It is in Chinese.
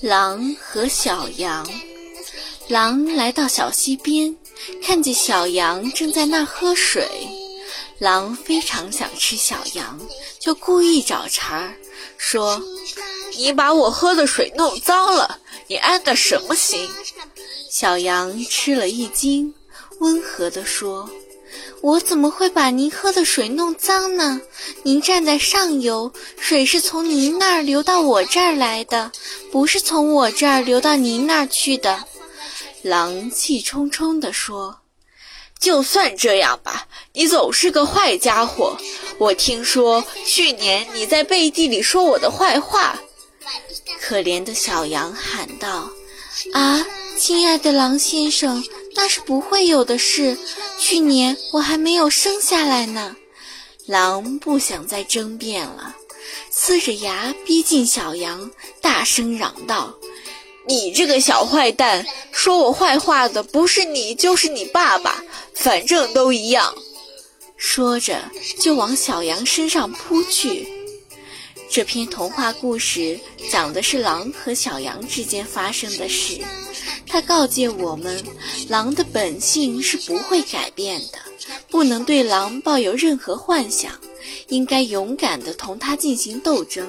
狼和小羊。狼来到小溪边，看见小羊正在那儿喝水。狼非常想吃小羊，就故意找茬儿，说：“你把我喝的水弄脏了，你安的什么心？”小羊吃了一惊，温和地说。我怎么会把您喝的水弄脏呢？您站在上游，水是从您那儿流到我这儿来的，不是从我这儿流到您那儿去的。狼气冲冲地说：“就算这样吧，你总是个坏家伙。我听说去年你在背地里说我的坏话。”可怜的小羊喊道：“啊，亲爱的狼先生！”那是不会有的事。去年我还没有生下来呢。狼不想再争辩了，呲着牙逼近小羊，大声嚷道：“你这个小坏蛋，说我坏话的不是你就是你爸爸，反正都一样。”说着就往小羊身上扑去。这篇童话故事讲的是狼和小羊之间发生的事。他告诫我们，狼的本性是不会改变的，不能对狼抱有任何幻想，应该勇敢地同它进行斗争。